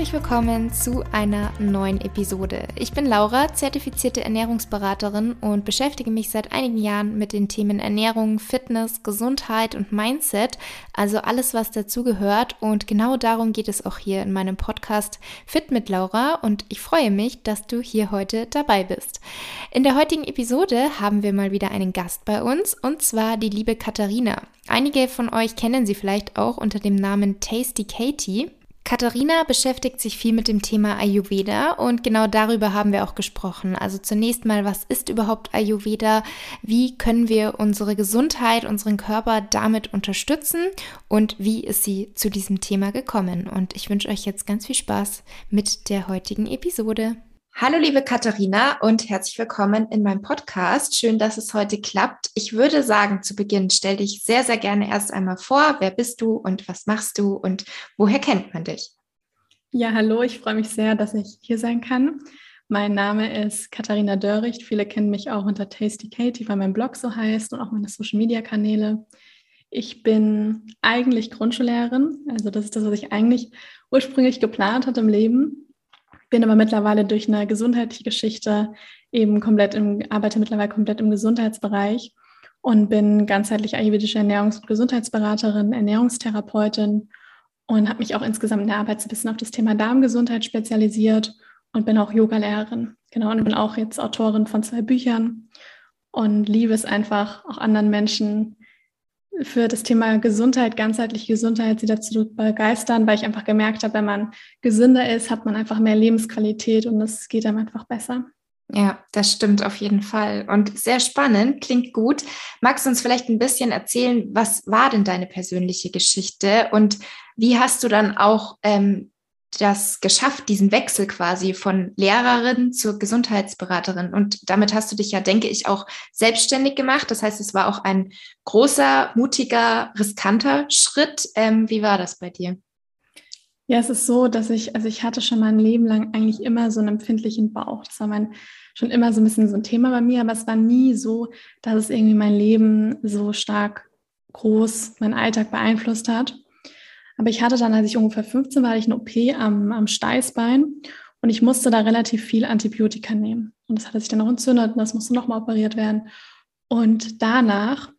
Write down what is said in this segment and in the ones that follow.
herzlich willkommen zu einer neuen Episode. Ich bin Laura, zertifizierte Ernährungsberaterin und beschäftige mich seit einigen Jahren mit den Themen Ernährung, Fitness, Gesundheit und Mindset, also alles, was dazugehört. Und genau darum geht es auch hier in meinem Podcast Fit mit Laura und ich freue mich, dass du hier heute dabei bist. In der heutigen Episode haben wir mal wieder einen Gast bei uns und zwar die liebe Katharina. Einige von euch kennen sie vielleicht auch unter dem Namen Tasty Katie. Katharina beschäftigt sich viel mit dem Thema Ayurveda und genau darüber haben wir auch gesprochen. Also zunächst mal, was ist überhaupt Ayurveda? Wie können wir unsere Gesundheit, unseren Körper damit unterstützen? Und wie ist sie zu diesem Thema gekommen? Und ich wünsche euch jetzt ganz viel Spaß mit der heutigen Episode. Hallo liebe Katharina und herzlich willkommen in meinem Podcast. Schön, dass es heute klappt. Ich würde sagen, zu Beginn stell dich sehr, sehr gerne erst einmal vor. Wer bist du und was machst du und woher kennt man dich? Ja, hallo, ich freue mich sehr, dass ich hier sein kann. Mein Name ist Katharina Dörricht. Viele kennen mich auch unter Tasty Katie, weil mein Blog so heißt und auch meine Social Media Kanäle. Ich bin eigentlich Grundschullehrerin, also das ist das, was ich eigentlich ursprünglich geplant hatte im Leben bin aber mittlerweile durch eine gesundheitliche Geschichte eben komplett im, arbeite mittlerweile komplett im Gesundheitsbereich und bin ganzheitlich ayurvedische Ernährungs- und Gesundheitsberaterin, Ernährungstherapeutin und habe mich auch insgesamt in der Arbeit so ein bisschen auf das Thema Darmgesundheit spezialisiert und bin auch Yogalehrerin. Genau, und bin auch jetzt Autorin von zwei Büchern und liebe es einfach, auch anderen Menschen für das Thema Gesundheit, ganzheitliche Gesundheit, sie dazu begeistern, weil ich einfach gemerkt habe, wenn man gesünder ist, hat man einfach mehr Lebensqualität und es geht einem einfach besser. Ja, das stimmt auf jeden Fall. Und sehr spannend, klingt gut. Magst du uns vielleicht ein bisschen erzählen, was war denn deine persönliche Geschichte und wie hast du dann auch ähm, das geschafft, diesen Wechsel quasi von Lehrerin zur Gesundheitsberaterin. Und damit hast du dich ja, denke ich, auch selbstständig gemacht. Das heißt, es war auch ein großer, mutiger, riskanter Schritt. Ähm, wie war das bei dir? Ja, es ist so, dass ich, also ich hatte schon mein Leben lang eigentlich immer so einen empfindlichen Bauch. Das war mein, schon immer so ein bisschen so ein Thema bei mir, aber es war nie so, dass es irgendwie mein Leben so stark groß, meinen Alltag beeinflusst hat. Aber ich hatte dann, als ich ungefähr 15 war, hatte ich eine OP am, am Steißbein und ich musste da relativ viel Antibiotika nehmen. Und das hatte sich dann auch entzündet und das musste nochmal operiert werden. Und danach,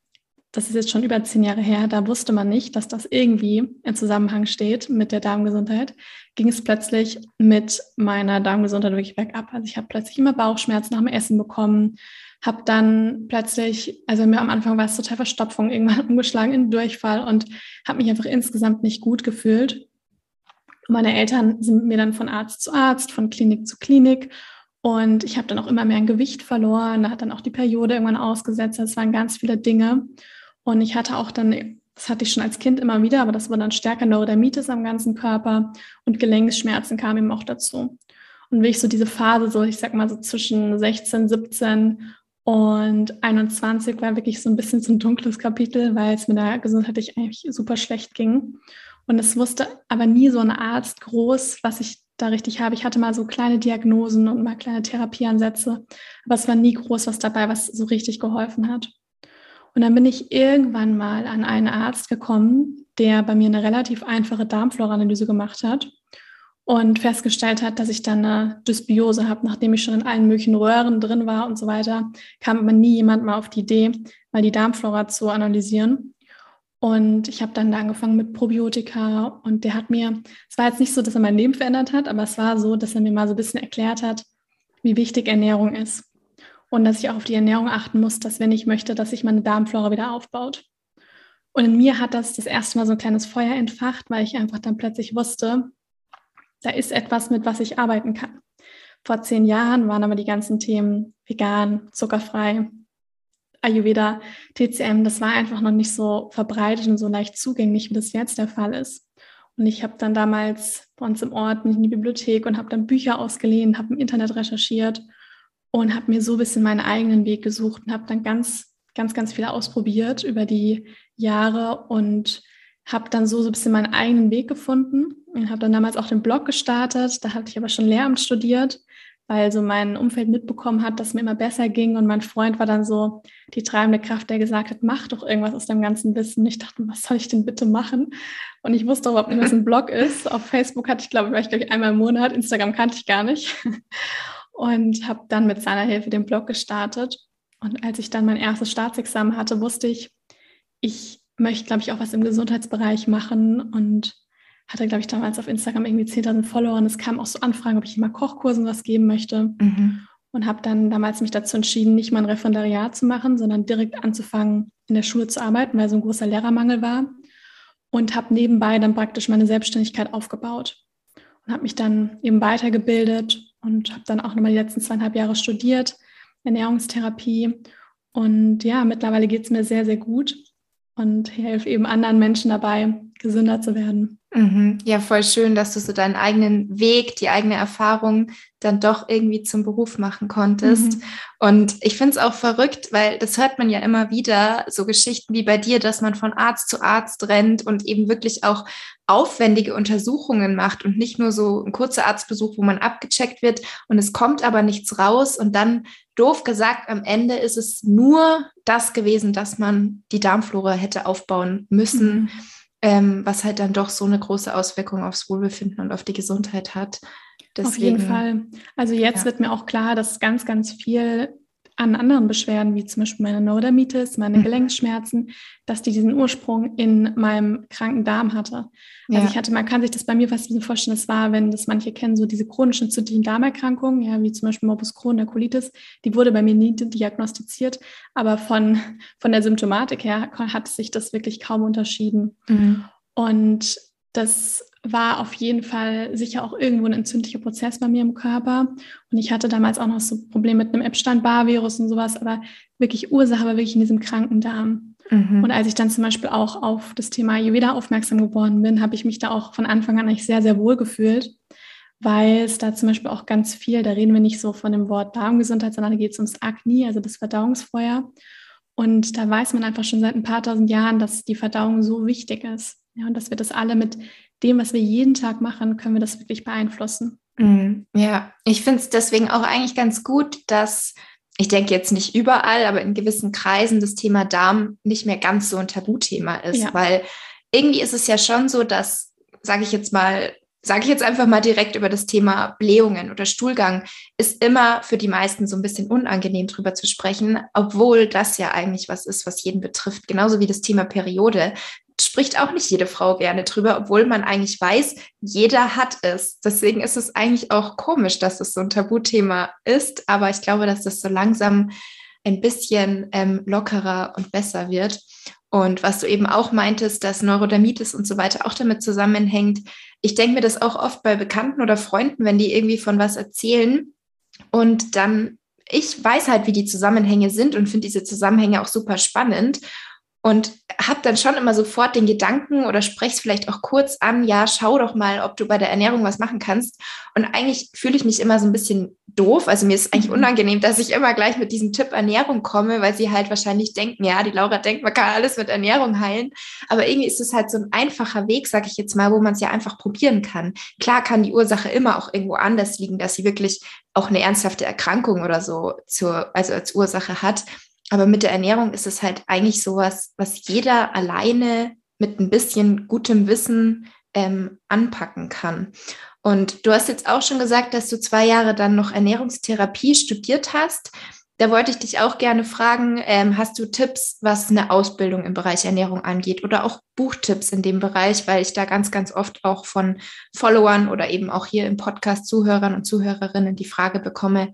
das ist jetzt schon über zehn Jahre her, da wusste man nicht, dass das irgendwie in Zusammenhang steht mit der Darmgesundheit, ging es plötzlich mit meiner Darmgesundheit wirklich bergab. Also ich habe plötzlich immer Bauchschmerzen nach dem Essen bekommen, habe dann plötzlich, also mir am Anfang war es total Verstopfung, irgendwann umgeschlagen in Durchfall und habe mich einfach insgesamt nicht gut gefühlt. Meine Eltern sind mir dann von Arzt zu Arzt, von Klinik zu Klinik und ich habe dann auch immer mehr ein Gewicht verloren. Da hat dann auch die Periode irgendwann ausgesetzt. Das waren ganz viele Dinge. Und ich hatte auch dann, das hatte ich schon als Kind immer wieder, aber das war dann stärker Neurodermitis am ganzen Körper und Gelenkschmerzen kamen eben auch dazu. Und wie ich so diese Phase, so ich sag mal so zwischen 16, 17 und 21 war wirklich so ein bisschen so ein dunkles Kapitel, weil es mir da gesundheitlich eigentlich super schlecht ging. Und es wusste aber nie so ein Arzt groß, was ich da richtig habe. Ich hatte mal so kleine Diagnosen und mal kleine Therapieansätze, aber es war nie groß was dabei, was so richtig geholfen hat. Und dann bin ich irgendwann mal an einen Arzt gekommen, der bei mir eine relativ einfache Darmflora-Analyse gemacht hat und festgestellt hat, dass ich dann eine Dysbiose habe, nachdem ich schon in allen möglichen Röhren drin war und so weiter, kam aber nie jemand mal auf die Idee, mal die Darmflora zu analysieren. Und ich habe dann da angefangen mit Probiotika und der hat mir, es war jetzt nicht so, dass er mein Leben verändert hat, aber es war so, dass er mir mal so ein bisschen erklärt hat, wie wichtig Ernährung ist. Und dass ich auch auf die Ernährung achten muss, dass wenn ich möchte, dass sich meine Darmflora wieder aufbaut. Und in mir hat das das erste Mal so ein kleines Feuer entfacht, weil ich einfach dann plötzlich wusste, da ist etwas, mit was ich arbeiten kann. Vor zehn Jahren waren aber die ganzen Themen vegan, zuckerfrei, Ayurveda, TCM, das war einfach noch nicht so verbreitet und so leicht zugänglich, wie das jetzt der Fall ist. Und ich habe dann damals bei uns im Ort in die Bibliothek und habe dann Bücher ausgeliehen, habe im Internet recherchiert und habe mir so ein bisschen meinen eigenen Weg gesucht und habe dann ganz, ganz, ganz viel ausprobiert über die Jahre und habe dann so, so ein bisschen meinen eigenen Weg gefunden und habe dann damals auch den Blog gestartet. Da hatte ich aber schon Lehramt studiert, weil so mein Umfeld mitbekommen hat, dass mir immer besser ging und mein Freund war dann so die treibende Kraft, der gesagt hat, mach doch irgendwas aus deinem ganzen Wissen. Ich dachte, was soll ich denn bitte machen? Und ich wusste überhaupt nicht, was ein Blog ist. Auf Facebook hatte ich, glaube ich, glaube ich, einmal im Monat. Instagram kannte ich gar nicht. Und habe dann mit seiner Hilfe den Blog gestartet. Und als ich dann mein erstes Staatsexamen hatte, wusste ich, ich möchte, glaube ich, auch was im Gesundheitsbereich machen und hatte, glaube ich, damals auf Instagram irgendwie 10.000 Follower und es kam auch so Anfragen, ob ich mal Kochkursen was geben möchte. Mhm. Und habe dann damals mich dazu entschieden, nicht mal ein Referendariat zu machen, sondern direkt anzufangen, in der Schule zu arbeiten, weil so ein großer Lehrermangel war. Und habe nebenbei dann praktisch meine Selbstständigkeit aufgebaut. Und habe mich dann eben weitergebildet und habe dann auch nochmal die letzten zweieinhalb Jahre studiert, Ernährungstherapie. Und ja, mittlerweile geht es mir sehr, sehr gut und helfe eben anderen Menschen dabei, gesünder zu werden. Mhm. Ja, voll schön, dass du so deinen eigenen Weg, die eigene Erfahrung dann doch irgendwie zum Beruf machen konntest. Mhm. Und ich finde es auch verrückt, weil das hört man ja immer wieder, so Geschichten wie bei dir, dass man von Arzt zu Arzt rennt und eben wirklich auch aufwendige Untersuchungen macht und nicht nur so ein kurzer Arztbesuch, wo man abgecheckt wird und es kommt aber nichts raus und dann doof gesagt, am Ende ist es nur das gewesen, dass man die Darmflora hätte aufbauen müssen. Mhm ähm, was halt dann doch so eine große Auswirkung aufs Wohlbefinden und auf die Gesundheit hat. Deswegen, auf jeden Fall. Also jetzt ja. wird mir auch klar, dass ganz, ganz viel an anderen Beschwerden, wie zum Beispiel meine Neurodermitis, meine mhm. Gelenkschmerzen, dass die diesen Ursprung in meinem kranken Darm hatte. Also ja. ich hatte, man kann sich das bei mir fast bisschen vorstellen, das war, wenn das manche kennen, so diese chronischen entzündlichen Darmerkrankungen, ja, wie zum Beispiel Morbus Crohn, Colitis, die wurde bei mir nie diagnostiziert, aber von, von der Symptomatik her hat sich das wirklich kaum unterschieden. Mhm. Und das war auf jeden Fall sicher auch irgendwo ein entzündlicher Prozess bei mir im Körper. Und ich hatte damals auch noch so Probleme mit einem Epstein-Barr-Virus und sowas, aber wirklich Ursache war wirklich in diesem kranken Darm. Mhm. Und als ich dann zum Beispiel auch auf das Thema Ayurveda aufmerksam geworden bin, habe ich mich da auch von Anfang an eigentlich sehr, sehr wohl gefühlt, weil es da zum Beispiel auch ganz viel, da reden wir nicht so von dem Wort Darmgesundheit, sondern da geht es ums Agni, also das Verdauungsfeuer. Und da weiß man einfach schon seit ein paar tausend Jahren, dass die Verdauung so wichtig ist. Ja, und dass wir das alle mit dem, was wir jeden Tag machen, können wir das wirklich beeinflussen. Mhm. Ja, ich finde es deswegen auch eigentlich ganz gut, dass ich denke jetzt nicht überall, aber in gewissen Kreisen das Thema Darm nicht mehr ganz so ein Tabuthema ist, ja. weil irgendwie ist es ja schon so, dass, sage ich jetzt mal, sage ich jetzt einfach mal direkt über das Thema Blähungen oder Stuhlgang, ist immer für die meisten so ein bisschen unangenehm drüber zu sprechen, obwohl das ja eigentlich was ist, was jeden betrifft. Genauso wie das Thema Periode spricht auch nicht jede Frau gerne drüber, obwohl man eigentlich weiß, jeder hat es. Deswegen ist es eigentlich auch komisch, dass es so ein Tabuthema ist. Aber ich glaube, dass das so langsam ein bisschen ähm, lockerer und besser wird. Und was du eben auch meintest, dass Neurodermitis und so weiter auch damit zusammenhängt. Ich denke mir das auch oft bei Bekannten oder Freunden, wenn die irgendwie von was erzählen und dann ich weiß halt, wie die Zusammenhänge sind und finde diese Zusammenhänge auch super spannend und habe dann schon immer sofort den Gedanken oder spreche es vielleicht auch kurz an, ja, schau doch mal, ob du bei der Ernährung was machen kannst. Und eigentlich fühle ich mich immer so ein bisschen doof. Also mir ist eigentlich mhm. unangenehm, dass ich immer gleich mit diesem Tipp Ernährung komme, weil sie halt wahrscheinlich denken, ja, die Laura denkt, man kann alles mit Ernährung heilen. Aber irgendwie ist es halt so ein einfacher Weg, sage ich jetzt mal, wo man es ja einfach probieren kann. Klar kann die Ursache immer auch irgendwo anders liegen, dass sie wirklich auch eine ernsthafte Erkrankung oder so zur, also als Ursache hat. Aber mit der Ernährung ist es halt eigentlich sowas, was jeder alleine mit ein bisschen gutem Wissen ähm, anpacken kann. Und du hast jetzt auch schon gesagt, dass du zwei Jahre dann noch Ernährungstherapie studiert hast. Da wollte ich dich auch gerne fragen, ähm, hast du Tipps, was eine Ausbildung im Bereich Ernährung angeht oder auch Buchtipps in dem Bereich, weil ich da ganz, ganz oft auch von Followern oder eben auch hier im Podcast Zuhörern und Zuhörerinnen die Frage bekomme,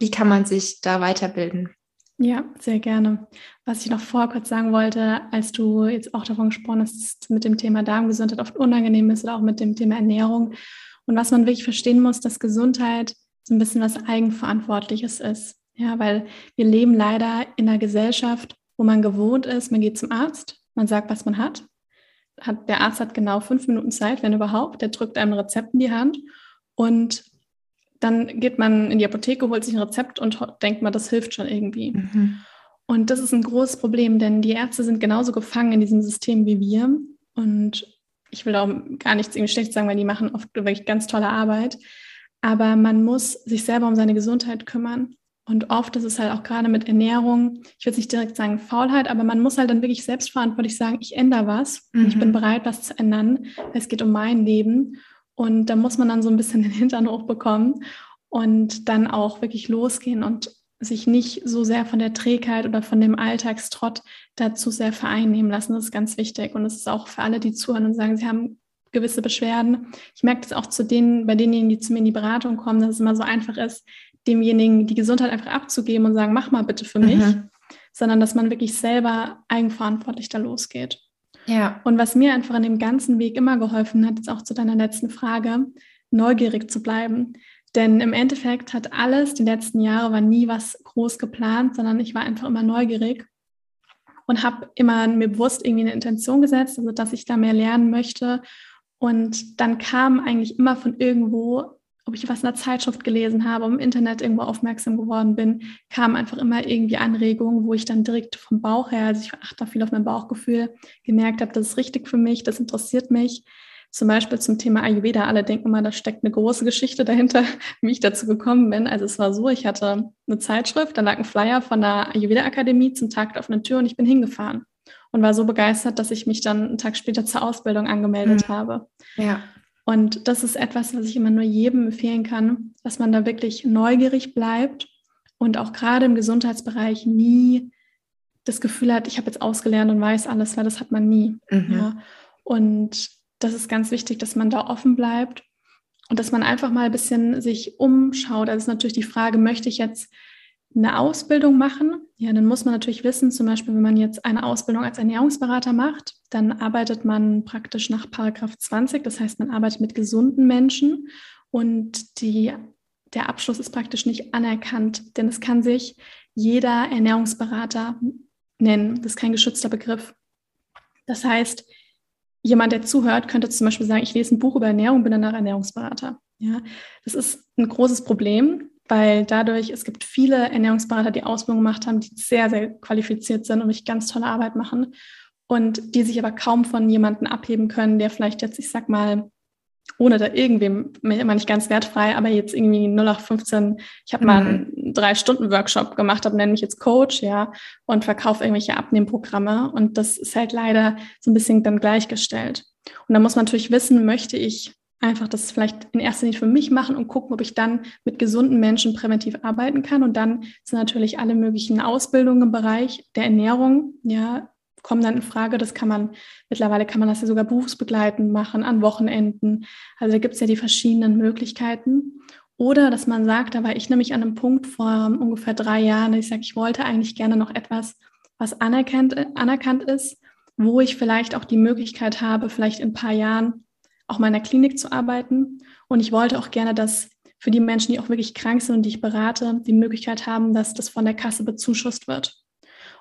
wie kann man sich da weiterbilden? Ja, sehr gerne. Was ich noch vor kurz sagen wollte, als du jetzt auch davon gesprochen hast, dass es mit dem Thema Darmgesundheit oft unangenehm ist oder auch mit dem Thema Ernährung. Und was man wirklich verstehen muss, dass Gesundheit so ein bisschen was Eigenverantwortliches ist. Ja, weil wir leben leider in einer Gesellschaft, wo man gewohnt ist, man geht zum Arzt, man sagt, was man hat. hat der Arzt hat genau fünf Minuten Zeit, wenn überhaupt. Der drückt einem ein Rezept in die Hand und dann geht man in die Apotheke, holt sich ein Rezept und denkt mal, das hilft schon irgendwie. Mhm. Und das ist ein großes Problem, denn die Ärzte sind genauso gefangen in diesem System wie wir. Und ich will auch gar nichts irgendwie schlecht sagen, weil die machen oft wirklich ganz tolle Arbeit. aber man muss sich selber um seine Gesundheit kümmern. Und oft ist es halt auch gerade mit Ernährung, ich würde nicht direkt sagen Faulheit, aber man muss halt dann wirklich selbstverantwortlich sagen, ich ändere was mhm. ich bin mhm. bereit, was zu ändern. Es geht um mein Leben. Und da muss man dann so ein bisschen den Hintern hochbekommen und dann auch wirklich losgehen und sich nicht so sehr von der Trägheit oder von dem Alltagstrott dazu sehr vereinnehmen lassen. Das ist ganz wichtig. Und es ist auch für alle, die zuhören und sagen, sie haben gewisse Beschwerden. Ich merke das auch zu denen, bei denjenigen, die zu mir in die Beratung kommen, dass es immer so einfach ist, demjenigen die Gesundheit einfach abzugeben und sagen, mach mal bitte für mich, mhm. sondern dass man wirklich selber eigenverantwortlich da losgeht. Ja. Und was mir einfach an dem ganzen Weg immer geholfen hat, jetzt auch zu deiner letzten Frage, neugierig zu bleiben. Denn im Endeffekt hat alles, die letzten Jahre war nie was groß geplant, sondern ich war einfach immer neugierig und habe immer mir bewusst irgendwie eine Intention gesetzt, also dass ich da mehr lernen möchte. Und dann kam eigentlich immer von irgendwo ob ich was in der Zeitschrift gelesen habe, im Internet irgendwo aufmerksam geworden bin, kamen einfach immer irgendwie Anregungen, wo ich dann direkt vom Bauch her, also ich achte da viel auf mein Bauchgefühl, gemerkt habe, das ist richtig für mich, das interessiert mich. Zum Beispiel zum Thema Ayurveda. Alle denken immer, da steckt eine große Geschichte dahinter, wie ich dazu gekommen bin. Also es war so, ich hatte eine Zeitschrift, da lag ein Flyer von der Ayurveda-Akademie zum Tag der offenen Tür und ich bin hingefahren und war so begeistert, dass ich mich dann einen Tag später zur Ausbildung angemeldet mhm. habe. Ja. Und das ist etwas, was ich immer nur jedem empfehlen kann, dass man da wirklich neugierig bleibt und auch gerade im Gesundheitsbereich nie das Gefühl hat, ich habe jetzt ausgelernt und weiß alles, weil das hat man nie. Mhm. Ja. Und das ist ganz wichtig, dass man da offen bleibt und dass man einfach mal ein bisschen sich umschaut. Das ist natürlich die Frage, möchte ich jetzt eine Ausbildung machen, ja, dann muss man natürlich wissen, zum Beispiel, wenn man jetzt eine Ausbildung als Ernährungsberater macht, dann arbeitet man praktisch nach Paragraph 20, das heißt, man arbeitet mit gesunden Menschen und die, der Abschluss ist praktisch nicht anerkannt, denn es kann sich jeder Ernährungsberater nennen. Das ist kein geschützter Begriff. Das heißt, jemand, der zuhört, könnte zum Beispiel sagen, ich lese ein Buch über Ernährung, bin danach Ernährungsberater. Ja, das ist ein großes Problem, weil dadurch, es gibt viele Ernährungsberater, die Ausbildung gemacht haben, die sehr, sehr qualifiziert sind und wirklich ganz tolle Arbeit machen und die sich aber kaum von jemandem abheben können, der vielleicht jetzt, ich sag mal, ohne da irgendwem, immer nicht ganz wertfrei, aber jetzt irgendwie 0815, ich habe mhm. mal einen Drei-Stunden-Workshop gemacht, habe nenne mich jetzt Coach, ja, und verkaufe irgendwelche Abnehmprogramme und das ist halt leider so ein bisschen dann gleichgestellt. Und da muss man natürlich wissen, möchte ich einfach das vielleicht in erster Linie für mich machen und gucken, ob ich dann mit gesunden Menschen präventiv arbeiten kann. Und dann sind natürlich alle möglichen Ausbildungen im Bereich der Ernährung, ja, kommen dann in Frage. Das kann man, mittlerweile kann man das ja sogar berufsbegleitend machen, an Wochenenden. Also da gibt es ja die verschiedenen Möglichkeiten. Oder dass man sagt, da war ich nämlich an einem Punkt vor ungefähr drei Jahren, ich sage, ich wollte eigentlich gerne noch etwas, was anerkannt, anerkannt ist, wo ich vielleicht auch die Möglichkeit habe, vielleicht in ein paar Jahren auch mal in der Klinik zu arbeiten. Und ich wollte auch gerne, dass für die Menschen, die auch wirklich krank sind und die ich berate, die Möglichkeit haben, dass das von der Kasse bezuschusst wird.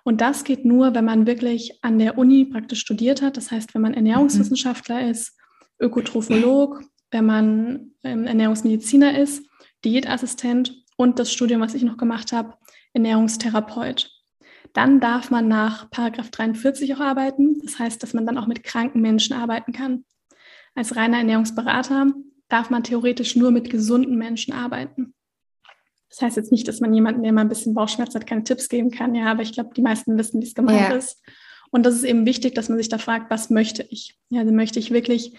Und das geht nur, wenn man wirklich an der Uni praktisch studiert hat. Das heißt, wenn man Ernährungswissenschaftler mhm. ist, Ökotropholog, wenn man ähm, Ernährungsmediziner ist, Diätassistent und das Studium, was ich noch gemacht habe, Ernährungstherapeut. Dann darf man nach Paragraph 43 auch arbeiten. Das heißt, dass man dann auch mit kranken Menschen arbeiten kann. Als reiner Ernährungsberater darf man theoretisch nur mit gesunden Menschen arbeiten. Das heißt jetzt nicht, dass man jemanden, der mal ein bisschen Bauchschmerz hat, keine Tipps geben kann, ja, aber ich glaube, die meisten wissen, wie es gemeint ja. ist. Und das ist eben wichtig, dass man sich da fragt, was möchte ich? Ja, also möchte ich wirklich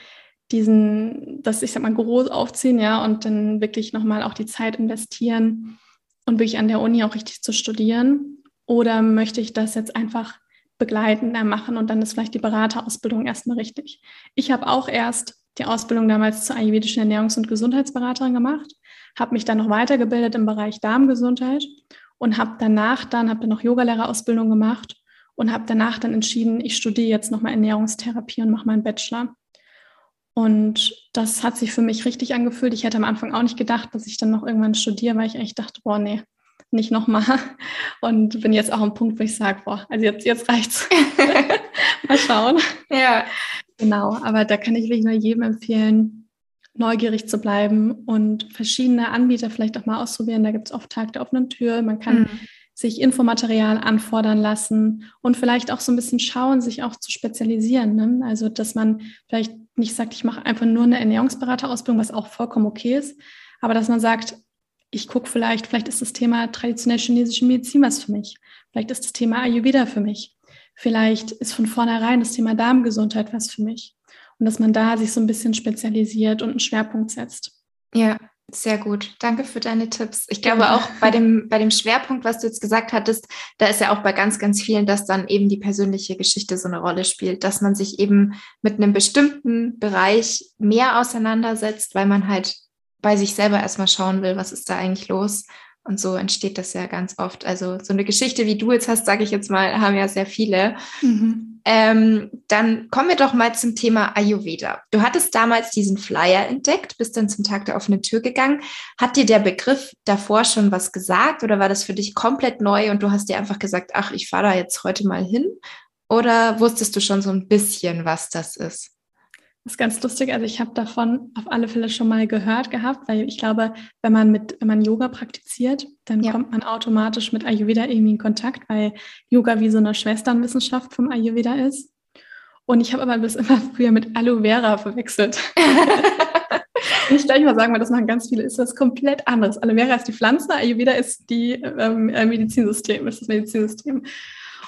diesen, das ich sag mal, groß aufziehen, ja, und dann wirklich nochmal auch die Zeit investieren und wirklich an der Uni auch richtig zu studieren? Oder möchte ich das jetzt einfach begleitender machen und dann ist vielleicht die Beraterausbildung erstmal richtig. Ich habe auch erst die Ausbildung damals zur ayurvedischen Ernährungs- und Gesundheitsberaterin gemacht, habe mich dann noch weitergebildet im Bereich Darmgesundheit und habe danach dann, habe dann noch Yogalehrerausbildung gemacht und habe danach dann entschieden, ich studiere jetzt nochmal Ernährungstherapie und mache meinen Bachelor. Und das hat sich für mich richtig angefühlt. Ich hätte am Anfang auch nicht gedacht, dass ich dann noch irgendwann studiere, weil ich eigentlich dachte, boah, nee, nicht nochmal. Und bin jetzt auch am Punkt, wo ich sage, boah, also jetzt, jetzt reicht's. Mal schauen. Ja. Genau, aber da kann ich wirklich nur jedem empfehlen, neugierig zu bleiben und verschiedene Anbieter vielleicht auch mal ausprobieren. Da gibt es oft Tag der offenen Tür. Man kann mhm. sich Infomaterial anfordern lassen und vielleicht auch so ein bisschen schauen, sich auch zu spezialisieren. Ne? Also, dass man vielleicht nicht sagt, ich mache einfach nur eine Ernährungsberaterausbildung, was auch vollkommen okay ist, Aber dass man sagt, ich gucke vielleicht, vielleicht ist das Thema traditionell chinesische Medizin was für mich. Vielleicht ist das Thema Ayurveda für mich. Vielleicht ist von vornherein das Thema Darmgesundheit was für mich. Und dass man da sich so ein bisschen spezialisiert und einen Schwerpunkt setzt. Ja, sehr gut. Danke für deine Tipps. Ich glaube auch bei dem, bei dem Schwerpunkt, was du jetzt gesagt hattest, da ist ja auch bei ganz, ganz vielen, dass dann eben die persönliche Geschichte so eine Rolle spielt, dass man sich eben mit einem bestimmten Bereich mehr auseinandersetzt, weil man halt bei sich selber erstmal schauen will, was ist da eigentlich los. Und so entsteht das ja ganz oft. Also so eine Geschichte, wie du jetzt hast, sage ich jetzt mal, haben ja sehr viele. Mhm. Ähm, dann kommen wir doch mal zum Thema Ayurveda. Du hattest damals diesen Flyer entdeckt, bist dann zum Tag der offenen Tür gegangen. Hat dir der Begriff davor schon was gesagt oder war das für dich komplett neu und du hast dir einfach gesagt, ach, ich fahre da jetzt heute mal hin? Oder wusstest du schon so ein bisschen, was das ist? Das ist ganz lustig. Also ich habe davon auf alle Fälle schon mal gehört gehabt, weil ich glaube, wenn man mit, wenn man Yoga praktiziert, dann ja. kommt man automatisch mit Ayurveda irgendwie in Kontakt, weil Yoga wie so eine Schwesternwissenschaft vom Ayurveda ist. Und ich habe aber bis immer früher mit Aloe Vera verwechselt. ich gleich mal sagen, weil das machen ganz viele, ist was komplett anderes. Aloe Vera ist die Pflanze, Ayurveda ist die ähm, äh, Medizinsystem, ist das Medizinsystem.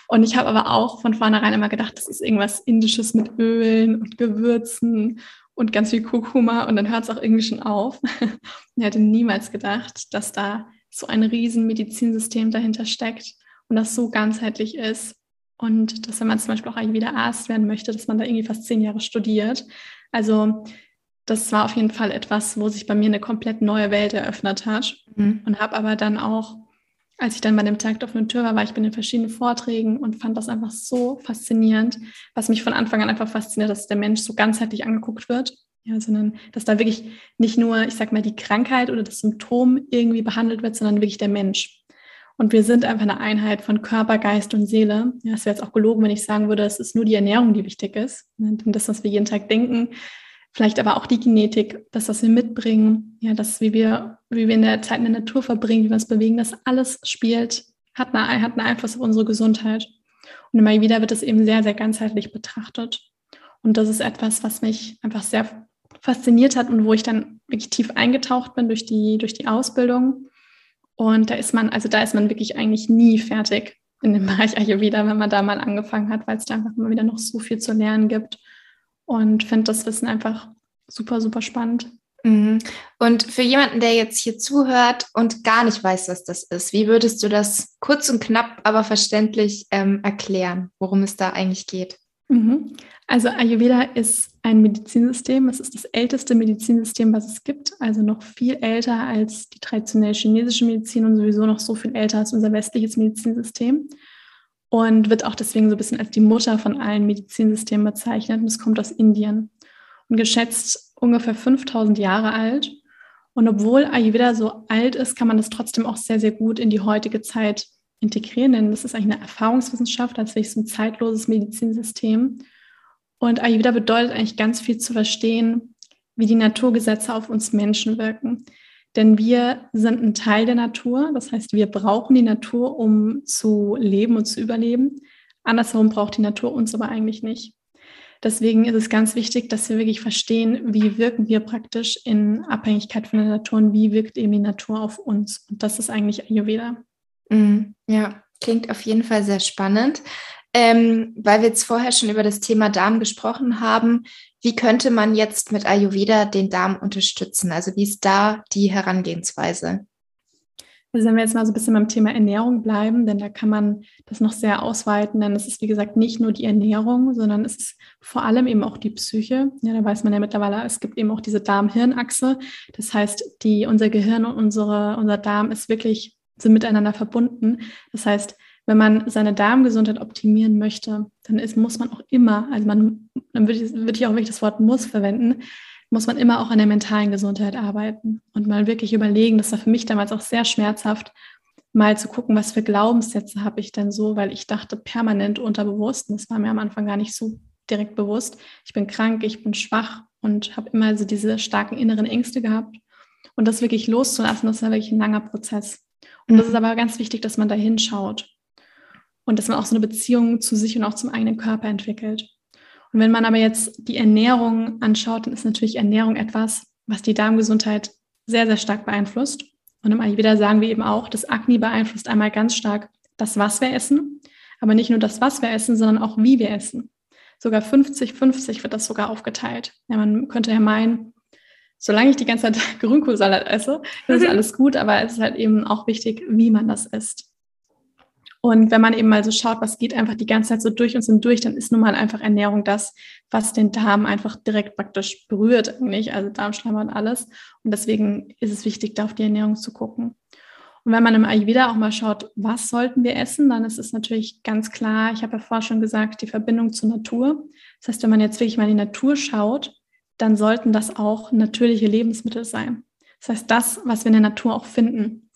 Und ich habe aber auch von vornherein immer gedacht, das ist irgendwas Indisches mit Ölen und Gewürzen und ganz viel Kurkuma und dann hört es auch irgendwie schon auf. ich hätte niemals gedacht, dass da so ein riesen Medizinsystem dahinter steckt und das so ganzheitlich ist. Und dass wenn man zum Beispiel auch wieder Arzt werden möchte, dass man da irgendwie fast zehn Jahre studiert. Also das war auf jeden Fall etwas, wo sich bei mir eine komplett neue Welt eröffnet hat. Mhm. Und habe aber dann auch als ich dann bei dem Tag der offenen Tür war, war ich bei den verschiedenen Vorträgen und fand das einfach so faszinierend, was mich von Anfang an einfach fasziniert, dass der Mensch so ganzheitlich angeguckt wird. Ja, sondern dass da wirklich nicht nur, ich sag mal, die Krankheit oder das Symptom irgendwie behandelt wird, sondern wirklich der Mensch. Und wir sind einfach eine Einheit von Körper, Geist und Seele. Ja, es wäre jetzt auch gelogen, wenn ich sagen würde, es ist nur die Ernährung, die wichtig ist. Denn das, was wir jeden Tag denken, vielleicht aber auch die Genetik, das, was wir mitbringen, ja, das, wie wir, wie wir in der Zeit in der Natur verbringen, wie wir uns bewegen, das alles spielt, hat, eine, hat einen Einfluss auf unsere Gesundheit. Und immer wieder wird es eben sehr, sehr ganzheitlich betrachtet. Und das ist etwas, was mich einfach sehr fasziniert hat und wo ich dann wirklich tief eingetaucht bin durch die, durch die Ausbildung. Und da ist man, also da ist man wirklich eigentlich nie fertig in dem Bereich Ayurveda, wenn man da mal angefangen hat, weil es da einfach immer wieder noch so viel zu lernen gibt und finde das Wissen einfach super, super spannend. Mhm. Und für jemanden, der jetzt hier zuhört und gar nicht weiß, was das ist, wie würdest du das kurz und knapp, aber verständlich ähm, erklären, worum es da eigentlich geht? Mhm. Also Ayurveda ist ein Medizinsystem. Es ist das älteste Medizinsystem, was es gibt. Also noch viel älter als die traditionelle chinesische Medizin und sowieso noch so viel älter als unser westliches Medizinsystem und wird auch deswegen so ein bisschen als die Mutter von allen Medizinsystemen bezeichnet. Und es kommt aus Indien und geschätzt ungefähr 5000 Jahre alt. Und obwohl Ayurveda so alt ist, kann man das trotzdem auch sehr, sehr gut in die heutige Zeit integrieren, denn das ist eigentlich eine Erfahrungswissenschaft, als wirklich so ein zeitloses Medizinsystem. Und Ayurveda bedeutet eigentlich ganz viel zu verstehen, wie die Naturgesetze auf uns Menschen wirken. Denn wir sind ein Teil der Natur. Das heißt, wir brauchen die Natur, um zu leben und zu überleben. Andersherum braucht die Natur uns aber eigentlich nicht. Deswegen ist es ganz wichtig, dass wir wirklich verstehen, wie wirken wir praktisch in Abhängigkeit von der Natur und wie wirkt eben die Natur auf uns. Und das ist eigentlich Ayurveda. Mm, ja, klingt auf jeden Fall sehr spannend. Ähm, weil wir jetzt vorher schon über das Thema Darm gesprochen haben, wie könnte man jetzt mit Ayurveda den Darm unterstützen? Also wie ist da die Herangehensweise? Also wenn wir jetzt mal so ein bisschen beim Thema Ernährung bleiben, denn da kann man das noch sehr ausweiten, denn es ist wie gesagt nicht nur die Ernährung, sondern es ist vor allem eben auch die Psyche. Ja, da weiß man ja mittlerweile, es gibt eben auch diese Darm-Hirn-Achse. Das heißt, die, unser Gehirn und unsere, unser Darm ist wirklich, sind miteinander verbunden. Das heißt, wenn man seine Darmgesundheit optimieren möchte, dann ist, muss man auch immer, also man, dann würde ich, würde ich auch wirklich das Wort muss verwenden, muss man immer auch an der mentalen Gesundheit arbeiten und mal wirklich überlegen, das war für mich damals auch sehr schmerzhaft, mal zu gucken, was für Glaubenssätze habe ich denn so, weil ich dachte permanent unterbewusst, und das war mir am Anfang gar nicht so direkt bewusst, ich bin krank, ich bin schwach und habe immer so diese starken inneren Ängste gehabt. Und das wirklich loszulassen, das war wirklich ein langer Prozess. Und das ist aber ganz wichtig, dass man da hinschaut und dass man auch so eine Beziehung zu sich und auch zum eigenen Körper entwickelt. Und wenn man aber jetzt die Ernährung anschaut, dann ist natürlich Ernährung etwas, was die Darmgesundheit sehr, sehr stark beeinflusst. Und im Ayurveda sagen wir eben auch, das Agni beeinflusst einmal ganz stark das, was wir essen, aber nicht nur das, was wir essen, sondern auch wie wir essen. Sogar 50-50 wird das sogar aufgeteilt. Ja, man könnte ja meinen, solange ich die ganze Zeit Grünkohlsalat esse, ist mhm. alles gut, aber es ist halt eben auch wichtig, wie man das isst. Und wenn man eben mal so schaut, was geht einfach die ganze Zeit so durch uns durch, dann ist nun mal einfach Ernährung das, was den Darm einfach direkt praktisch berührt eigentlich, also Darmschleimhaut und alles. Und deswegen ist es wichtig, da auf die Ernährung zu gucken. Und wenn man im Ayurveda auch mal schaut, was sollten wir essen, dann ist es natürlich ganz klar, ich habe ja vorher schon gesagt, die Verbindung zur Natur. Das heißt, wenn man jetzt wirklich mal in die Natur schaut, dann sollten das auch natürliche Lebensmittel sein. Das heißt, das, was wir in der Natur auch finden.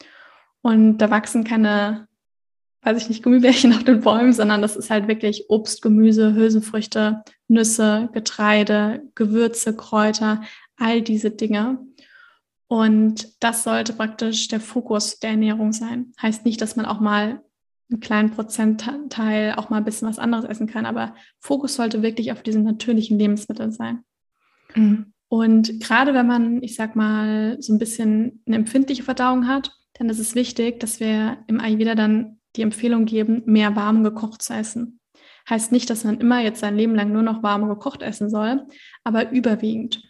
Und da wachsen keine weiß ich nicht, Gummibärchen auf den Bäumen, sondern das ist halt wirklich Obst, Gemüse, Hülsenfrüchte, Nüsse, Getreide, Gewürze, Kräuter, all diese Dinge. Und das sollte praktisch der Fokus der Ernährung sein. Heißt nicht, dass man auch mal einen kleinen Prozentteil auch mal ein bisschen was anderes essen kann, aber Fokus sollte wirklich auf diesen natürlichen Lebensmitteln sein. Mhm. Und gerade wenn man, ich sag mal, so ein bisschen eine empfindliche Verdauung hat, dann ist es wichtig, dass wir im Ayurveda dann die Empfehlung geben, mehr warm gekocht zu essen. Heißt nicht, dass man immer jetzt sein Leben lang nur noch warm gekocht essen soll, aber überwiegend.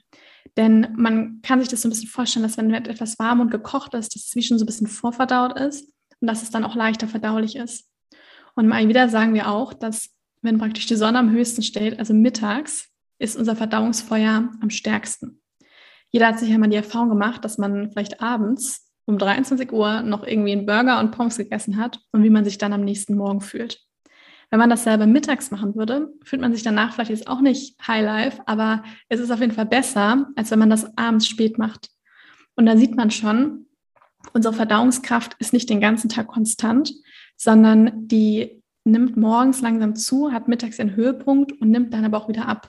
Denn man kann sich das so ein bisschen vorstellen, dass wenn etwas warm und gekocht ist, dass es wie schon so ein bisschen vorverdaut ist und dass es dann auch leichter verdaulich ist. Und im Ayurveda sagen wir auch, dass wenn praktisch die Sonne am höchsten steht, also mittags, ist unser Verdauungsfeuer am stärksten. Jeder hat sich ja mal die Erfahrung gemacht, dass man vielleicht abends um 23 Uhr noch irgendwie einen Burger und Pommes gegessen hat und wie man sich dann am nächsten Morgen fühlt. Wenn man das selber mittags machen würde, fühlt man sich danach vielleicht jetzt auch nicht High Life, aber es ist auf jeden Fall besser, als wenn man das abends spät macht. Und da sieht man schon, unsere Verdauungskraft ist nicht den ganzen Tag konstant, sondern die nimmt morgens langsam zu, hat mittags einen Höhepunkt und nimmt dann aber auch wieder ab.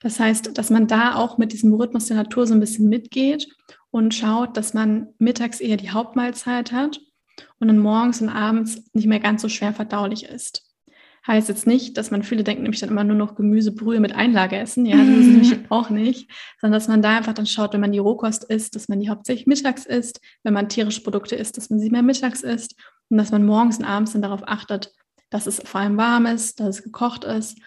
Das heißt, dass man da auch mit diesem Rhythmus der Natur so ein bisschen mitgeht und schaut, dass man mittags eher die Hauptmahlzeit hat und dann morgens und abends nicht mehr ganz so schwer verdaulich ist. Heißt jetzt nicht, dass man viele denken nämlich dann immer nur noch Gemüsebrühe mit Einlage essen. Ja, das ist nämlich auch nicht, sondern dass man da einfach dann schaut, wenn man die Rohkost isst, dass man die hauptsächlich mittags isst, wenn man tierische Produkte isst, dass man sie mehr mittags isst. Und dass man morgens und abends dann darauf achtet, dass es vor allem warm ist, dass es gekocht ist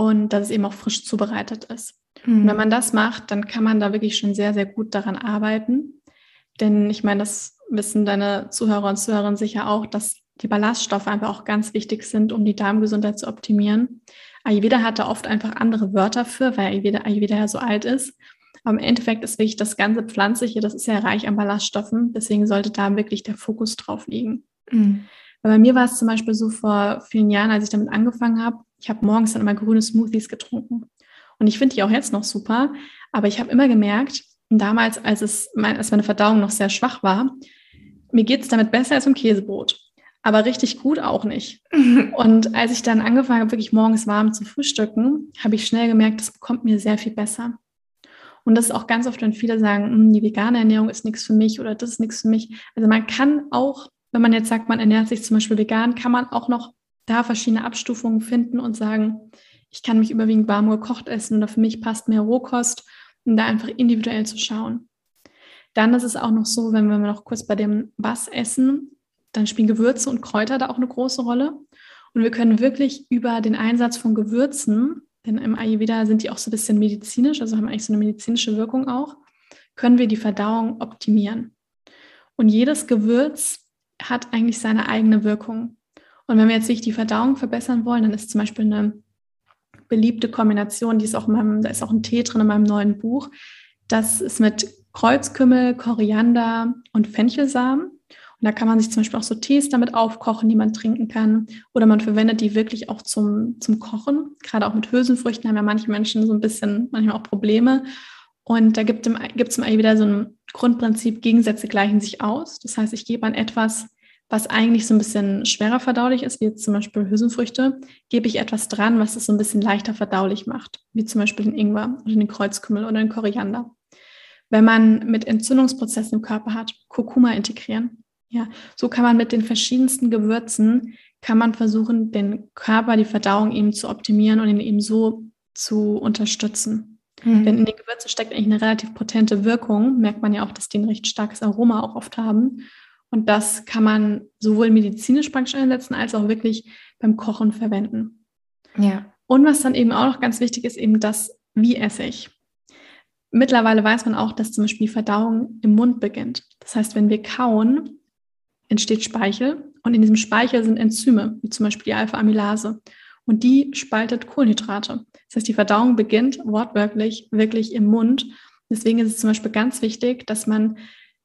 und dass es eben auch frisch zubereitet ist. Mhm. Und wenn man das macht, dann kann man da wirklich schon sehr, sehr gut daran arbeiten. Denn ich meine, das wissen deine Zuhörer und Zuhörerinnen sicher auch, dass die Ballaststoffe einfach auch ganz wichtig sind, um die Darmgesundheit zu optimieren. Ayurveda hat da oft einfach andere Wörter für, weil Ayurveda, Ayurveda ja so alt ist. Aber im Endeffekt ist wirklich das ganze Pflanzliche, das ist ja reich an Ballaststoffen. Deswegen sollte da wirklich der Fokus drauf liegen. Mhm. Weil bei mir war es zum Beispiel so vor vielen Jahren, als ich damit angefangen habe, ich habe morgens dann immer grüne Smoothies getrunken. Und ich finde die auch jetzt noch super. Aber ich habe immer gemerkt, damals, als, es, als meine Verdauung noch sehr schwach war, mir geht es damit besser als im Käsebrot. Aber richtig gut auch nicht. Und als ich dann angefangen habe, wirklich morgens warm zu frühstücken, habe ich schnell gemerkt, das bekommt mir sehr viel besser. Und das ist auch ganz oft, wenn viele sagen, hm, die vegane Ernährung ist nichts für mich oder das ist nichts für mich. Also man kann auch, wenn man jetzt sagt, man ernährt sich zum Beispiel vegan, kann man auch noch da verschiedene Abstufungen finden und sagen, ich kann mich überwiegend warm gekocht essen oder für mich passt mehr Rohkost, um da einfach individuell zu schauen. Dann ist es auch noch so, wenn wir noch kurz bei dem Was essen, dann spielen Gewürze und Kräuter da auch eine große Rolle. Und wir können wirklich über den Einsatz von Gewürzen, denn im Ayurveda sind die auch so ein bisschen medizinisch, also haben eigentlich so eine medizinische Wirkung auch, können wir die Verdauung optimieren. Und jedes Gewürz hat eigentlich seine eigene Wirkung. Und wenn wir jetzt nicht die Verdauung verbessern wollen, dann ist zum Beispiel eine beliebte Kombination, die ist auch in meinem, da ist auch ein Tee drin in meinem neuen Buch. Das ist mit Kreuzkümmel, Koriander und Fenchelsamen. Und da kann man sich zum Beispiel auch so Tees damit aufkochen, die man trinken kann. Oder man verwendet die wirklich auch zum, zum Kochen. Gerade auch mit Hülsenfrüchten haben ja manche Menschen so ein bisschen manchmal auch Probleme. Und da gibt es im wieder so ein Grundprinzip, Gegensätze gleichen sich aus. Das heißt, ich gebe an etwas was eigentlich so ein bisschen schwerer verdaulich ist, wie jetzt zum Beispiel Hülsenfrüchte, gebe ich etwas dran, was es so ein bisschen leichter verdaulich macht, wie zum Beispiel den Ingwer oder den Kreuzkümmel oder den Koriander. Wenn man mit Entzündungsprozessen im Körper hat, Kurkuma integrieren. Ja, so kann man mit den verschiedensten Gewürzen kann man versuchen, den Körper, die Verdauung eben zu optimieren und ihn eben so zu unterstützen. Mhm. Denn in den Gewürzen steckt eigentlich eine relativ potente Wirkung. Merkt man ja auch, dass die ein recht starkes Aroma auch oft haben. Und das kann man sowohl medizinisch praktisch einsetzen, als auch wirklich beim Kochen verwenden. Ja. Und was dann eben auch noch ganz wichtig ist, eben das, wie esse ich. Mittlerweile weiß man auch, dass zum Beispiel Verdauung im Mund beginnt. Das heißt, wenn wir kauen, entsteht Speichel und in diesem Speichel sind Enzyme, wie zum Beispiel die Alpha-Amylase. Und die spaltet Kohlenhydrate. Das heißt, die Verdauung beginnt wortwörtlich wirklich im Mund. Deswegen ist es zum Beispiel ganz wichtig, dass man,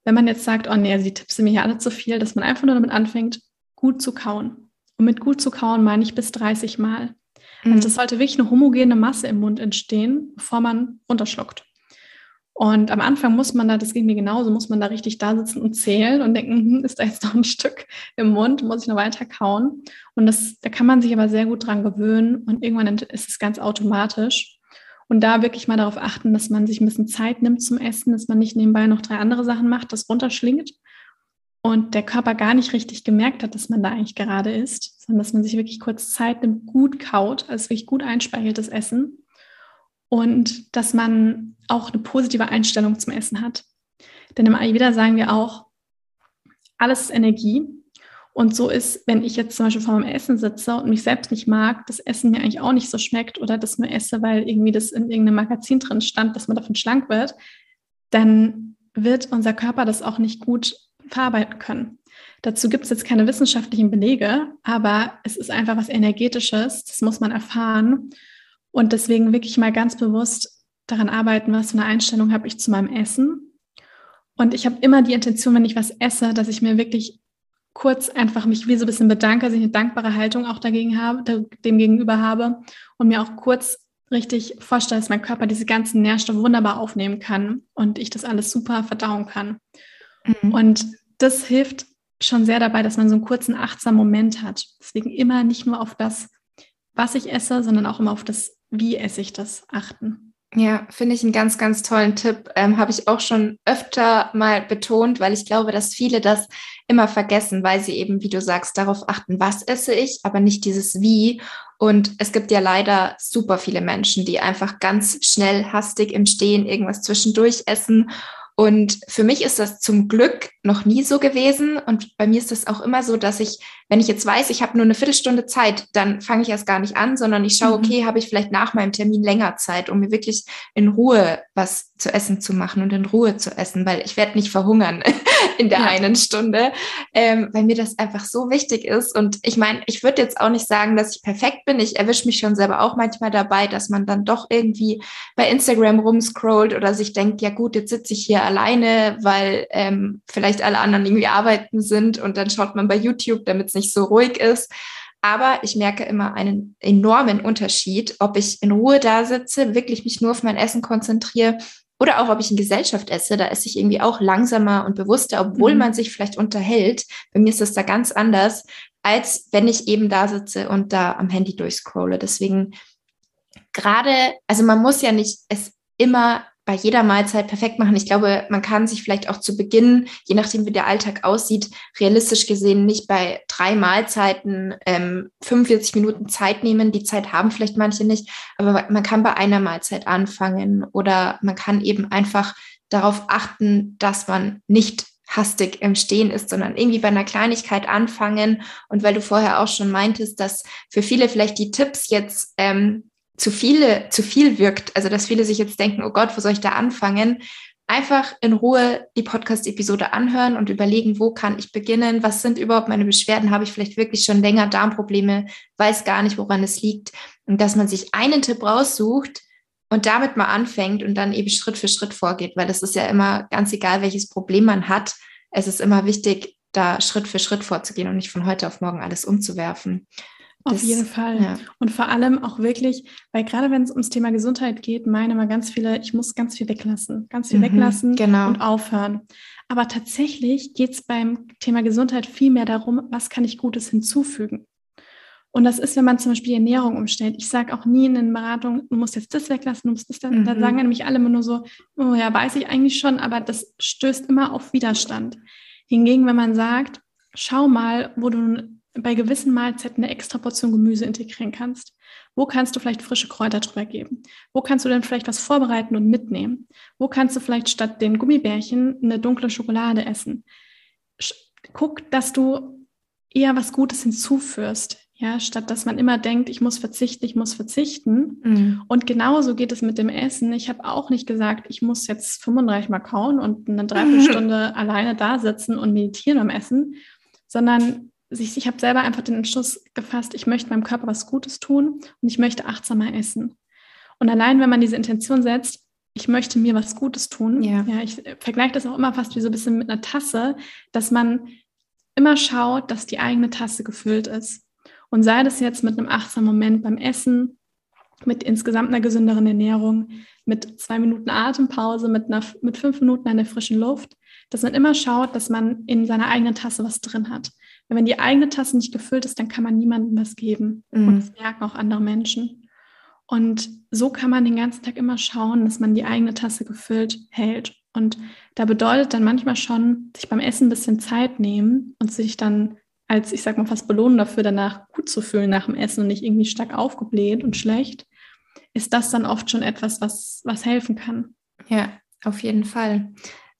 wenn man jetzt sagt, oh nee, also die Tipps sind mir hier alle zu viel, dass man einfach nur damit anfängt, gut zu kauen. Und mit gut zu kauen meine ich bis 30 Mal. Also es mhm. sollte wirklich eine homogene Masse im Mund entstehen, bevor man runterschluckt. Und am Anfang muss man da, das ging mir genauso, muss man da richtig da sitzen und zählen und denken, hm, ist da jetzt noch ein Stück im Mund, muss ich noch weiter kauen. Und das, da kann man sich aber sehr gut dran gewöhnen und irgendwann ist es ganz automatisch. Und da wirklich mal darauf achten, dass man sich ein bisschen Zeit nimmt zum Essen, dass man nicht nebenbei noch drei andere Sachen macht, das runterschlingt und der Körper gar nicht richtig gemerkt hat, dass man da eigentlich gerade isst, sondern dass man sich wirklich kurz Zeit nimmt, gut kaut, also wirklich gut einspeicheltes Essen und dass man auch eine positive Einstellung zum Essen hat. Denn im Ayurveda sagen wir auch, alles ist Energie. Und so ist, wenn ich jetzt zum Beispiel vor meinem Essen sitze und mich selbst nicht mag, das Essen mir eigentlich auch nicht so schmeckt oder das nur esse, weil irgendwie das in irgendeinem Magazin drin stand, dass man davon schlank wird, dann wird unser Körper das auch nicht gut verarbeiten können. Dazu gibt es jetzt keine wissenschaftlichen Belege, aber es ist einfach was Energetisches, das muss man erfahren. Und deswegen wirklich mal ganz bewusst daran arbeiten, was für eine Einstellung habe ich zu meinem Essen. Und ich habe immer die Intention, wenn ich was esse, dass ich mir wirklich kurz einfach mich wie so ein bisschen bedanke, dass ich eine dankbare Haltung auch dagegen habe, dem gegenüber habe und mir auch kurz richtig vorstelle, dass mein Körper diese ganzen Nährstoffe wunderbar aufnehmen kann und ich das alles super verdauen kann. Mhm. Und das hilft schon sehr dabei, dass man so einen kurzen achtsamen Moment hat. Deswegen immer nicht nur auf das, was ich esse, sondern auch immer auf das, wie esse ich das achten. Ja, finde ich einen ganz, ganz tollen Tipp. Ähm, Habe ich auch schon öfter mal betont, weil ich glaube, dass viele das immer vergessen, weil sie eben, wie du sagst, darauf achten, was esse ich, aber nicht dieses Wie. Und es gibt ja leider super viele Menschen, die einfach ganz schnell, hastig im Stehen irgendwas zwischendurch essen und für mich ist das zum Glück noch nie so gewesen. Und bei mir ist das auch immer so, dass ich, wenn ich jetzt weiß, ich habe nur eine Viertelstunde Zeit, dann fange ich erst gar nicht an, sondern ich schaue, mhm. okay, habe ich vielleicht nach meinem Termin länger Zeit, um mir wirklich in Ruhe was zu essen zu machen und in Ruhe zu essen, weil ich werde nicht verhungern in der ja. einen Stunde, ähm, weil mir das einfach so wichtig ist. Und ich meine, ich würde jetzt auch nicht sagen, dass ich perfekt bin. Ich erwische mich schon selber auch manchmal dabei, dass man dann doch irgendwie bei Instagram rumscrollt oder sich denkt, ja gut, jetzt sitze ich hier alleine, weil ähm, vielleicht alle anderen irgendwie arbeiten sind und dann schaut man bei YouTube, damit es nicht so ruhig ist. Aber ich merke immer einen enormen Unterschied, ob ich in Ruhe da sitze, wirklich mich nur auf mein Essen konzentriere oder auch, ob ich in Gesellschaft esse, da esse ich irgendwie auch langsamer und bewusster, obwohl mhm. man sich vielleicht unterhält. Bei mir ist das da ganz anders, als wenn ich eben da sitze und da am Handy durchscrolle. Deswegen gerade, also man muss ja nicht es immer bei jeder Mahlzeit perfekt machen. Ich glaube, man kann sich vielleicht auch zu Beginn, je nachdem wie der Alltag aussieht, realistisch gesehen nicht bei drei Mahlzeiten ähm, 45 Minuten Zeit nehmen. Die Zeit haben vielleicht manche nicht, aber man kann bei einer Mahlzeit anfangen oder man kann eben einfach darauf achten, dass man nicht hastig im Stehen ist, sondern irgendwie bei einer Kleinigkeit anfangen. Und weil du vorher auch schon meintest, dass für viele vielleicht die Tipps jetzt ähm, zu viele, zu viel wirkt, also dass viele sich jetzt denken, oh Gott, wo soll ich da anfangen? Einfach in Ruhe die Podcast-Episode anhören und überlegen, wo kann ich beginnen? Was sind überhaupt meine Beschwerden? Habe ich vielleicht wirklich schon länger Darmprobleme? Weiß gar nicht, woran es liegt. Und dass man sich einen Tipp raussucht und damit mal anfängt und dann eben Schritt für Schritt vorgeht, weil das ist ja immer ganz egal, welches Problem man hat. Es ist immer wichtig, da Schritt für Schritt vorzugehen und nicht von heute auf morgen alles umzuwerfen. Auf das, jeden Fall. Ja. Und vor allem auch wirklich, weil gerade wenn es ums Thema Gesundheit geht, meine immer ganz viele, ich muss ganz viel weglassen, ganz viel mhm, weglassen genau. und aufhören. Aber tatsächlich geht es beim Thema Gesundheit viel mehr darum, was kann ich Gutes hinzufügen. Und das ist, wenn man zum Beispiel die Ernährung umstellt. Ich sage auch nie in einer Beratung, du musst jetzt das weglassen, du musst das dann. Mhm. Da sagen nämlich alle immer nur so, oh ja, weiß ich eigentlich schon, aber das stößt immer auf Widerstand. Hingegen, wenn man sagt, schau mal, wo du bei gewissen Mahlzeiten eine extra Portion Gemüse integrieren kannst? Wo kannst du vielleicht frische Kräuter drüber geben? Wo kannst du denn vielleicht was vorbereiten und mitnehmen? Wo kannst du vielleicht statt den Gummibärchen eine dunkle Schokolade essen? Guck, dass du eher was Gutes hinzuführst. Ja, statt dass man immer denkt, ich muss verzichten, ich muss verzichten. Mhm. Und genauso geht es mit dem Essen. Ich habe auch nicht gesagt, ich muss jetzt 35 Mal kauen und eine Dreiviertelstunde alleine da sitzen und meditieren am Essen, sondern ich, ich habe selber einfach den Entschluss gefasst, ich möchte meinem Körper was Gutes tun und ich möchte achtsamer essen. Und allein, wenn man diese Intention setzt, ich möchte mir was Gutes tun, ja, ja ich vergleiche das auch immer fast wie so ein bisschen mit einer Tasse, dass man immer schaut, dass die eigene Tasse gefüllt ist. Und sei das jetzt mit einem achtsamen Moment beim Essen, mit insgesamt einer gesünderen Ernährung, mit zwei Minuten Atempause, mit, einer, mit fünf Minuten an der frischen Luft, dass man immer schaut, dass man in seiner eigenen Tasse was drin hat. Wenn die eigene Tasse nicht gefüllt ist, dann kann man niemandem was geben. Mhm. Und das merken auch andere Menschen. Und so kann man den ganzen Tag immer schauen, dass man die eigene Tasse gefüllt hält. Und da bedeutet dann manchmal schon, sich beim Essen ein bisschen Zeit nehmen und sich dann als, ich sag mal, fast Belohnung dafür, danach gut zu fühlen nach dem Essen und nicht irgendwie stark aufgebläht und schlecht, ist das dann oft schon etwas, was, was helfen kann. Ja, auf jeden Fall.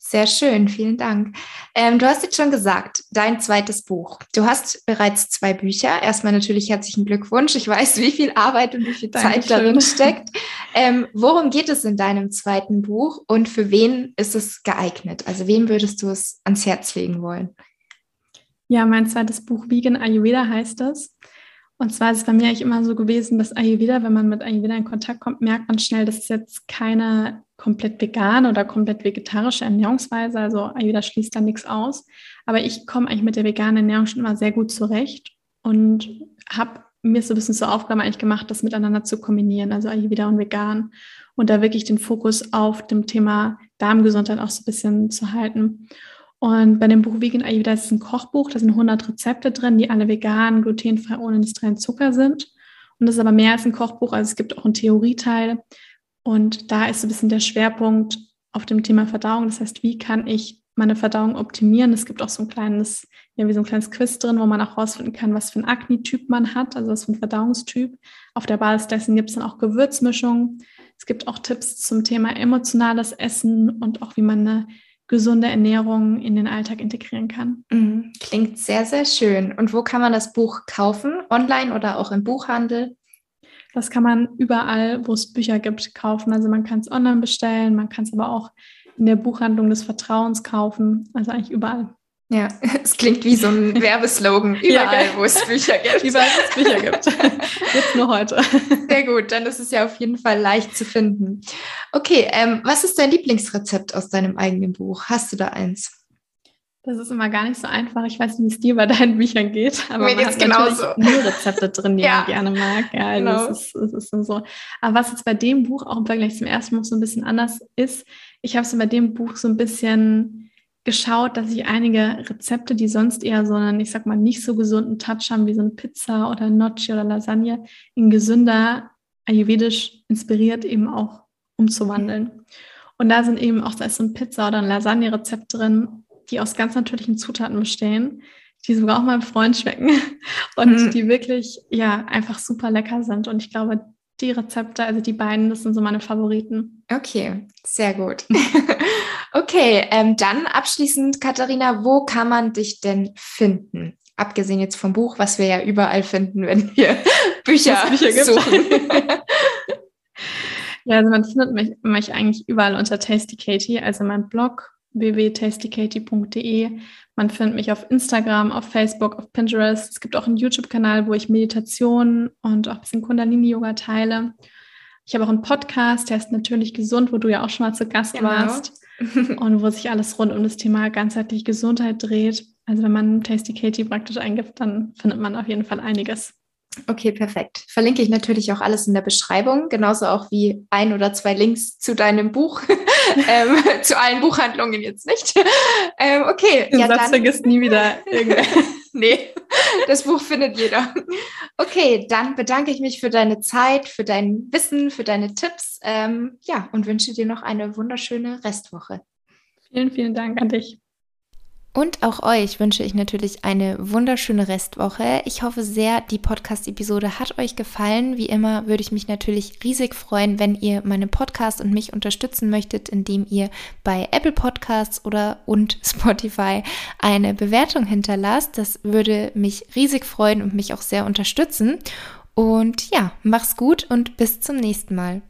Sehr schön, vielen Dank. Ähm, du hast jetzt schon gesagt, dein zweites Buch. Du hast bereits zwei Bücher. Erstmal natürlich herzlichen Glückwunsch. Ich weiß, wie viel Arbeit und wie viel Zeit darin steckt. Ähm, worum geht es in deinem zweiten Buch und für wen ist es geeignet? Also wem würdest du es ans Herz legen wollen? Ja, mein zweites Buch Vegan Ayurveda heißt es. Und zwar ist es bei mir eigentlich immer so gewesen, dass Ayurveda, wenn man mit Ayurveda in Kontakt kommt, merkt man schnell, dass es jetzt keine komplett vegane oder komplett vegetarische Ernährungsweise. Also Ayurveda schließt da nichts aus. Aber ich komme eigentlich mit der veganen Ernährung schon immer sehr gut zurecht und habe mir so ein bisschen zur Aufgabe eigentlich gemacht, das miteinander zu kombinieren, also Ayurveda und vegan. Und da wirklich den Fokus auf dem Thema Darmgesundheit auch so ein bisschen zu halten. Und bei dem Buch Vegan Ayurveda ist es ein Kochbuch, da sind 100 Rezepte drin, die alle vegan, glutenfrei, ohne industriellen Zucker sind. Und das ist aber mehr als ein Kochbuch, also es gibt auch einen Theorieteil. Und da ist so ein bisschen der Schwerpunkt auf dem Thema Verdauung. Das heißt, wie kann ich meine Verdauung optimieren? Es gibt auch so ein kleines, ja, wie so ein kleines Quiz drin, wo man auch rausfinden kann, was für ein Akne-Typ man hat, also was für ein Verdauungstyp. Auf der Basis dessen gibt es dann auch Gewürzmischungen. Es gibt auch Tipps zum Thema emotionales Essen und auch wie man eine gesunde Ernährung in den Alltag integrieren kann. Mhm. Klingt sehr, sehr schön. Und wo kann man das Buch kaufen? Online oder auch im Buchhandel? Das kann man überall, wo es Bücher gibt, kaufen. Also man kann es online bestellen, man kann es aber auch in der Buchhandlung des Vertrauens kaufen. Also eigentlich überall. Ja, es klingt wie so ein Werbeslogan. Überall, ja, wo es Bücher gibt. Überall, wo es Bücher gibt. Jetzt nur heute. Sehr gut, dann ist es ja auf jeden Fall leicht zu finden. Okay, ähm, was ist dein Lieblingsrezept aus deinem eigenen Buch? Hast du da eins? Das ist immer gar nicht so einfach. Ich weiß nicht, wie es dir bei deinen Büchern geht, aber Mir man hat genauso. nur Rezepte drin, die ja. man gerne mag. Ja, also genau. das ist, das ist so. Aber was jetzt bei dem Buch auch im Vergleich zum ersten Buch so ein bisschen anders ist, ich habe so bei dem Buch so ein bisschen geschaut, dass ich einige Rezepte, die sonst eher so einen, ich sag mal, nicht so gesunden Touch haben, wie so eine Pizza oder Gnocchi oder Lasagne, in gesünder, ayurvedisch inspiriert eben auch umzuwandeln. Und da sind eben auch, da ist so ein Pizza oder ein Lasagne-Rezept drin, die aus ganz natürlichen Zutaten bestehen, die sogar auch meinem Freund schmecken und mhm. die wirklich, ja, einfach super lecker sind. Und ich glaube, die Rezepte, also die beiden, das sind so meine Favoriten. Okay, sehr gut. okay, ähm, dann abschließend, Katharina, wo kann man dich denn finden? Abgesehen jetzt vom Buch, was wir ja überall finden, wenn wir Bücher, Bücher suchen. ja, also man findet mich, mich eigentlich überall unter Tasty Katie, also mein Blog www.tastykatie.de. Man findet mich auf Instagram, auf Facebook, auf Pinterest. Es gibt auch einen YouTube-Kanal, wo ich Meditationen und auch ein bisschen Kundalini-Yoga teile. Ich habe auch einen Podcast, der ist natürlich gesund, wo du ja auch schon mal zu Gast genau. warst und wo sich alles rund um das Thema ganzheitliche Gesundheit dreht. Also wenn man Tasty Katie praktisch eingibt, dann findet man auf jeden Fall einiges. Okay, perfekt. Verlinke ich natürlich auch alles in der Beschreibung, genauso auch wie ein oder zwei Links zu deinem Buch, ähm, zu allen Buchhandlungen jetzt nicht. Ähm, okay. Den ja, Satz dann, vergisst nie wieder. nee, das Buch findet jeder. Okay, dann bedanke ich mich für deine Zeit, für dein Wissen, für deine Tipps. Ähm, ja, und wünsche dir noch eine wunderschöne Restwoche. Vielen, vielen Dank an dich. Und auch euch wünsche ich natürlich eine wunderschöne Restwoche. Ich hoffe sehr, die Podcast-Episode hat euch gefallen. Wie immer würde ich mich natürlich riesig freuen, wenn ihr meinen Podcast und mich unterstützen möchtet, indem ihr bei Apple Podcasts oder und Spotify eine Bewertung hinterlasst. Das würde mich riesig freuen und mich auch sehr unterstützen. Und ja, mach's gut und bis zum nächsten Mal.